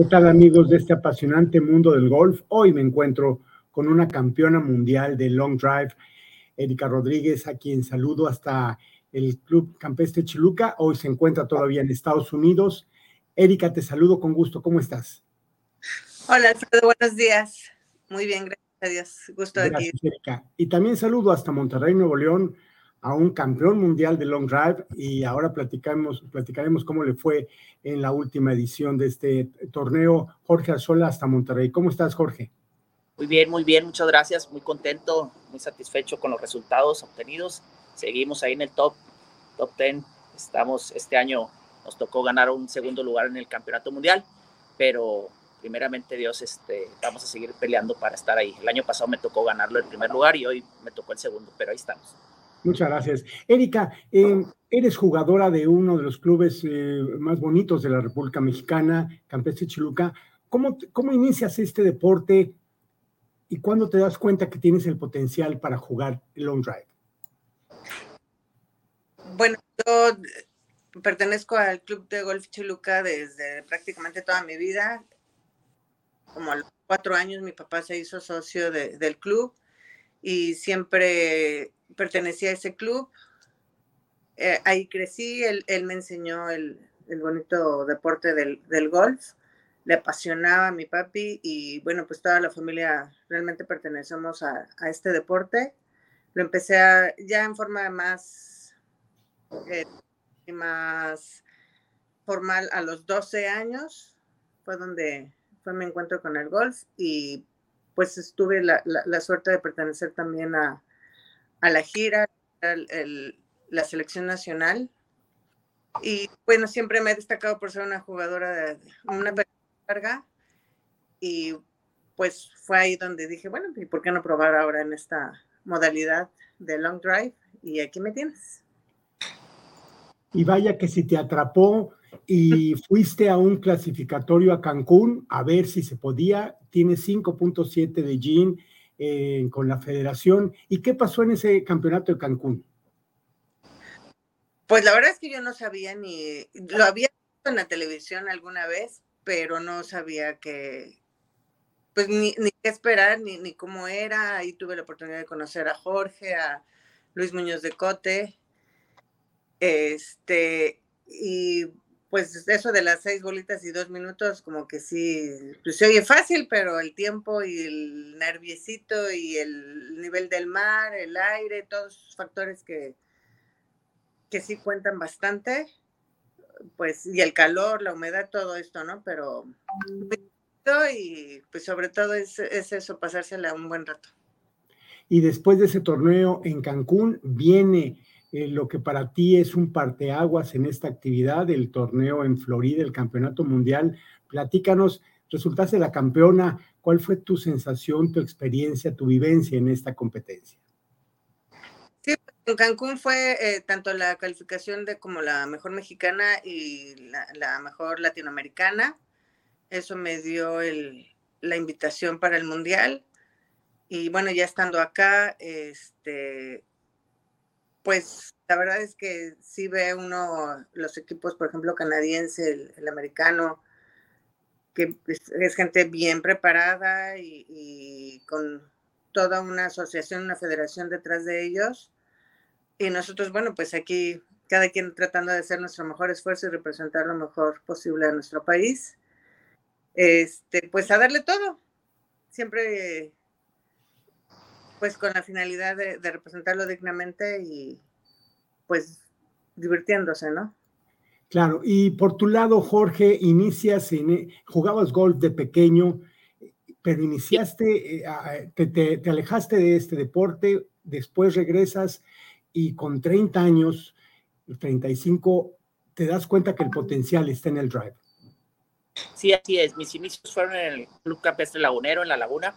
¿Qué tal amigos de este apasionante mundo del golf? Hoy me encuentro con una campeona mundial de long drive, Erika Rodríguez, a quien saludo hasta el Club Campestre Chiluca. Hoy se encuentra todavía en Estados Unidos. Erika, te saludo con gusto. ¿Cómo estás? Hola, Alfredo. Buenos días. Muy bien, gracias a Dios. Gusto de aquí. Erika. Y también saludo hasta Monterrey, Nuevo León, a un campeón mundial de long drive y ahora platicamos, platicaremos cómo le fue en la última edición de este torneo. Jorge Arzola hasta Monterrey. ¿Cómo estás, Jorge? Muy bien, muy bien, muchas gracias. Muy contento, muy satisfecho con los resultados obtenidos. Seguimos ahí en el top, top 10. Estamos, este año nos tocó ganar un segundo lugar en el campeonato mundial, pero primeramente Dios, este, vamos a seguir peleando para estar ahí. El año pasado me tocó ganarlo el primer lugar y hoy me tocó el segundo, pero ahí estamos. Muchas gracias. Erika, eh, eres jugadora de uno de los clubes eh, más bonitos de la República Mexicana, Campestre Chiluca. ¿Cómo, ¿Cómo inicias este deporte y cuándo te das cuenta que tienes el potencial para jugar long drive? Bueno, yo pertenezco al Club de Golf Chiluca desde prácticamente toda mi vida. Como a los cuatro años mi papá se hizo socio del club y siempre pertenecía a ese club. Eh, ahí crecí, él, me enseñó el, bonito deporte del, golf. Le apasionaba a mi papi y bueno, pues toda la familia realmente pertenecemos a, este deporte. Lo empecé ya en forma más, eh, más formal a los 12 años. Fue donde fue mi encuentro con el golf y pues tuve la, suerte de pertenecer también a, la gira, la selección nacional. Y bueno, siempre me he destacado por ser una jugadora de una larga. Y pues fue ahí donde dije, bueno, ¿y por qué no probar ahora en esta modalidad de long drive? Y aquí me tienes. Y vaya que si te atrapó y fuiste a un clasificatorio a Cancún a ver si se podía, tiene 5.7 de Jean eh, con la federación. ¿Y qué pasó en ese campeonato de Cancún? Pues la verdad es que yo no sabía ni, lo había visto en la televisión alguna vez, pero no sabía que, pues ni, ni qué esperar, ni, ni cómo era. Ahí tuve la oportunidad de conocer a Jorge, a Luis Muñoz de Cote, este, y pues eso de las seis bolitas y dos minutos, como que sí, pues se oye fácil, pero el tiempo y el nerviecito y el nivel del mar, el aire, todos esos factores que, que sí cuentan bastante, pues, y el calor, la humedad, todo esto, ¿no? Pero, y pues sobre todo es, es eso, pasársela un buen rato. Y después de ese torneo en Cancún, viene eh, lo que para ti es un parteaguas en esta actividad, el torneo en Florida, el campeonato mundial. Platícanos, resultaste la campeona, ¿cuál fue tu sensación, tu experiencia, tu vivencia en esta competencia? Sí, en Cancún fue eh, tanto la calificación de como la mejor mexicana y la, mejor latinoamericana. Eso me dio la invitación para el mundial. Y bueno, ya estando acá, este, pues la verdad es que sí ve uno los equipos, por ejemplo, canadiense, el, americano, que es, gente bien preparada y, con toda una asociación, una federación detrás de ellos. Y nosotros, bueno, pues aquí cada quien tratando de hacer nuestro mejor esfuerzo y representar lo mejor posible a nuestro país. Este, pues a darle todo. Siempre pues con la finalidad de, representarlo dignamente y pues divirtiéndose, ¿no? Claro, y por tu lado, Jorge, inicias, en, jugabas golf de pequeño, pero iniciaste, eh, te, te, alejaste de este deporte, después regresas y con 30 años, 35, te das cuenta que el potencial está en el drive. Sí, así es. Mis inicios fueron en el Club Campestre Lagunero, en La Laguna.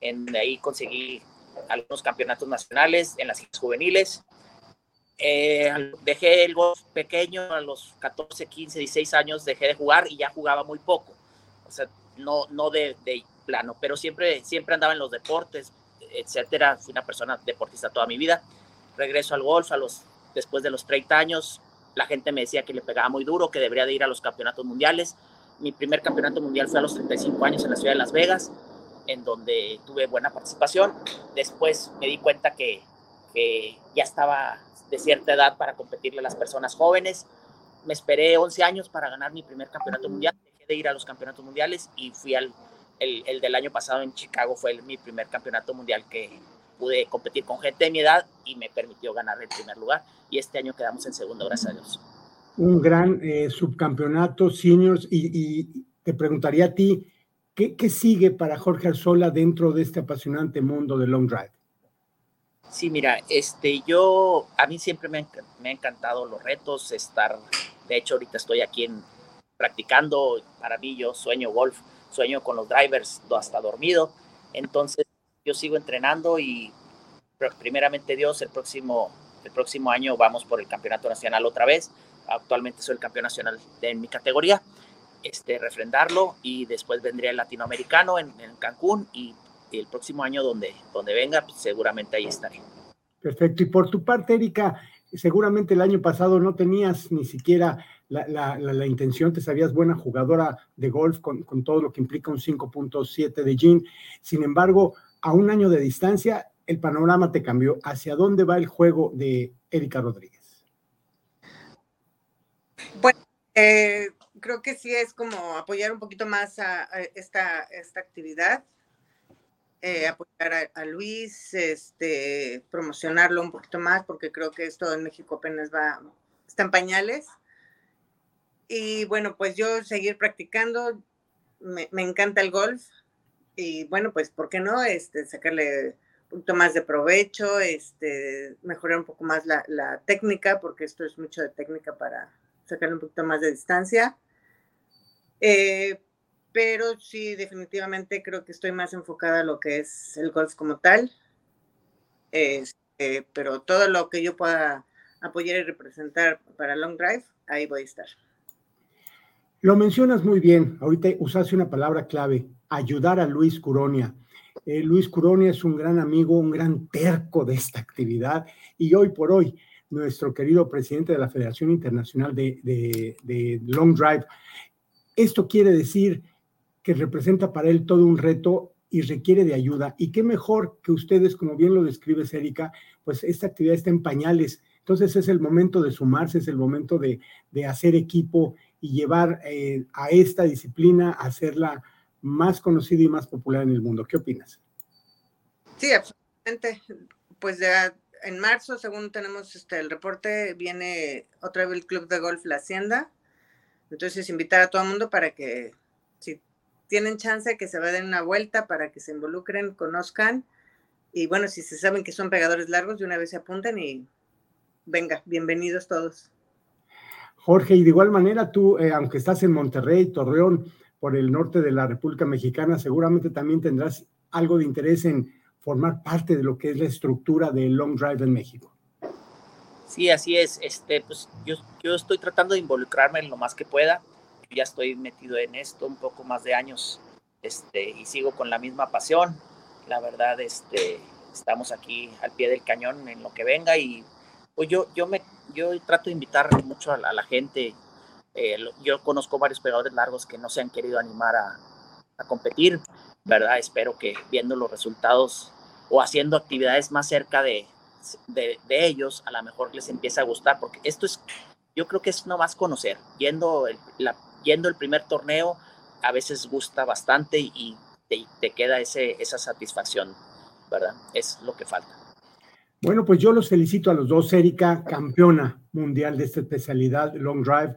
En ahí conseguí algunos campeonatos nacionales en las juveniles. Eh, dejé el golf pequeño a los 14, 15, 16 años, dejé de jugar y ya jugaba muy poco. O sea, no, no de, plano, pero siempre, siempre andaba en los deportes, etcétera. Fui una persona deportista toda mi vida. Regreso al golf a los, después de los 30 años. La gente me decía que le pegaba muy duro, que debería de ir a los campeonatos mundiales. mi primer campeonato mundial fue a los 35 años en la ciudad de Las Vegas, en donde tuve buena participación. Después me di cuenta que, que ya estaba de cierta edad para competirle a las personas jóvenes. Me esperé 11 años para ganar mi primer campeonato mundial. Dejé de ir a los campeonatos mundiales y fui al el, el del año pasado en Chicago. Fue mi primer campeonato mundial que pude competir con gente de mi edad y me permitió ganar el primer lugar. Y este año quedamos en segundo, gracias a Dios. Un gran eh, subcampeonato seniors y, y, te preguntaría a ti, ¿qué, ¿qué sigue para Jorge Arzola dentro de este apasionante mundo del long drive? Sí, mira, este, yo, a mí siempre me, me ha encantado los retos, estar, de hecho ahorita estoy aquí en, practicando, para mí yo sueño golf, sueño con los drivers hasta dormido, entonces yo sigo entrenando y primeramente Dios, el próximo, el próximo año vamos por el campeonato nacional otra vez, actualmente soy el campeón nacional de mi categoría, este, refrendarlo y después vendría el latinoamericano en, en Cancún y y el próximo año donde, donde venga, pues seguramente ahí estaré. Perfecto. Y por tu parte, Erika, seguramente el año pasado no tenías ni siquiera la, la, la, la intención, te sabías buena jugadora de golf con, con todo lo que implica un 5.7 de Jean. Sin embargo, a un año de distancia, el panorama te cambió. ¿Hacia dónde va el juego de Erika Rodríguez? Bueno, eh, creo que sí es como apoyar un poquito más a, a esta, esta actividad eh, apoyar a, a, Luis, este, promocionarlo un poquito más, porque creo que esto en México apenas va, está en pañales. Y bueno, pues yo seguir practicando, me, me encanta el golf, y bueno, pues, ¿por qué no? Este, sacarle un poquito más de provecho, este, mejorar un poco más la, la técnica, porque esto es mucho de técnica para sacarle un poquito más de distancia. Eh, pero sí, definitivamente creo que estoy más enfocada a lo que es el golf como tal. Este, pero todo lo que yo pueda apoyar y representar para Long Drive, ahí voy a estar. Lo mencionas muy bien, ahorita usaste una palabra clave, ayudar a Luis Curonia. Eh, Luis Curonia es un gran amigo, un gran terco de esta actividad y hoy por hoy nuestro querido presidente de la Federación Internacional de, Long Drive. Esto quiere decir que representa para él todo un reto y requiere de ayuda. Y qué mejor que ustedes, como bien lo describe Erika, pues esta actividad está en pañales. Entonces es el momento de sumarse, es el momento de, de hacer equipo y llevar eh, a esta disciplina a hacerla más conocida y más popular en el mundo. ¿Qué opinas? Sí, absolutamente. Pues ya en marzo, según tenemos este, el reporte, viene otra vez el Club de Golf La Hacienda. Entonces, invitar a todo el mundo para que si tienen chance que se den una vuelta para que se involucren, conozcan. Y bueno, si se saben que son pegadores largos, de una vez se apunten y venga, bienvenidos todos. Jorge, y de igual manera tú, eh, aunque estás en Monterrey, Torreón, por el norte de la República Mexicana, seguramente también tendrás algo de interés en formar parte de lo que es la estructura de Long Drive en México. Sí, así es. Este, pues yo, yo estoy tratando de involucrarme en lo más que pueda ya estoy metido en esto un poco más de años este, y sigo con la misma pasión. La verdad, este, estamos aquí al pie del cañón en lo que venga y pues yo, yo, me, yo trato de invitar mucho a la, gente. Eh, yo conozco varios pegadores largos que no se han querido animar a, a competir, ¿verdad? Espero que viendo los resultados o haciendo actividades más cerca de, de, ellos, a lo mejor les empieza a gustar, porque esto es, yo creo que es nomás conocer, yendo el, la, el primer torneo, a veces gusta bastante y te, te queda ese, esa satisfacción, ¿verdad? Es lo que falta. Bueno, pues yo los felicito a los dos, Erika, campeona mundial de esta especialidad, Long Drive,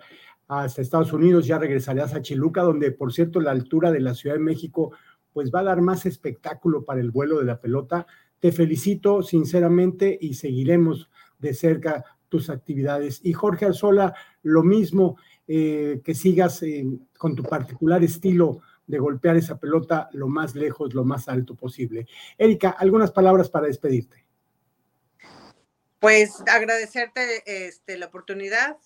hasta Estados Unidos, ya regresarás a Chiluca, donde por cierto la altura de la Ciudad de México pues va a dar más espectáculo para el vuelo de la pelota. Te felicito sinceramente y seguiremos de cerca tus actividades. Y Jorge Arzola, lo mismo, eh, que sigas eh, con tu particular estilo de golpear esa pelota lo más lejos, lo más alto posible. Erika, algunas palabras para despedirte. Pues agradecerte este, la oportunidad,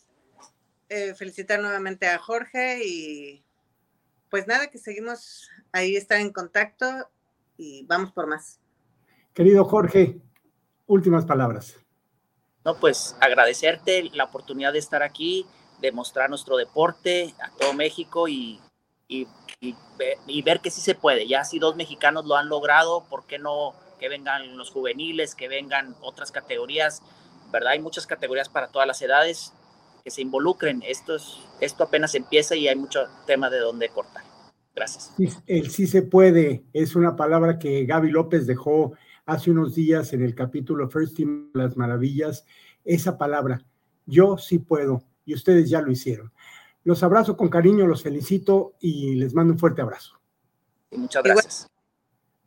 eh, felicitar nuevamente a Jorge y pues nada, que seguimos ahí, estar en contacto y vamos por más. Querido Jorge, últimas palabras. No, pues agradecerte la oportunidad de estar aquí, de mostrar nuestro deporte a todo México y y, y, ver que sí se puede. Ya si dos mexicanos lo han logrado, ¿por qué no que vengan los juveniles, que vengan otras categorías? ¿Verdad? Hay muchas categorías para todas las edades que se involucren. Esto, es, esto apenas empieza y hay mucho tema de dónde cortar. Gracias. El sí se puede es una palabra que Gaby López dejó hace unos días en el capítulo First Team Las Maravillas. Esa palabra, yo sí puedo, y ustedes ya lo hicieron. Los abrazo con cariño, los felicito y les mando un fuerte abrazo. muchas gracias.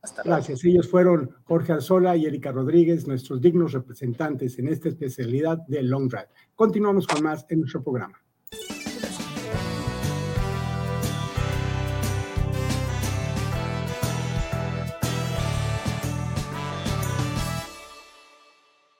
Hasta gracias. Ellos fueron Jorge Arzola y Erika Rodríguez, nuestros dignos representantes en esta especialidad de Long Drive. Continuamos con más en nuestro programa.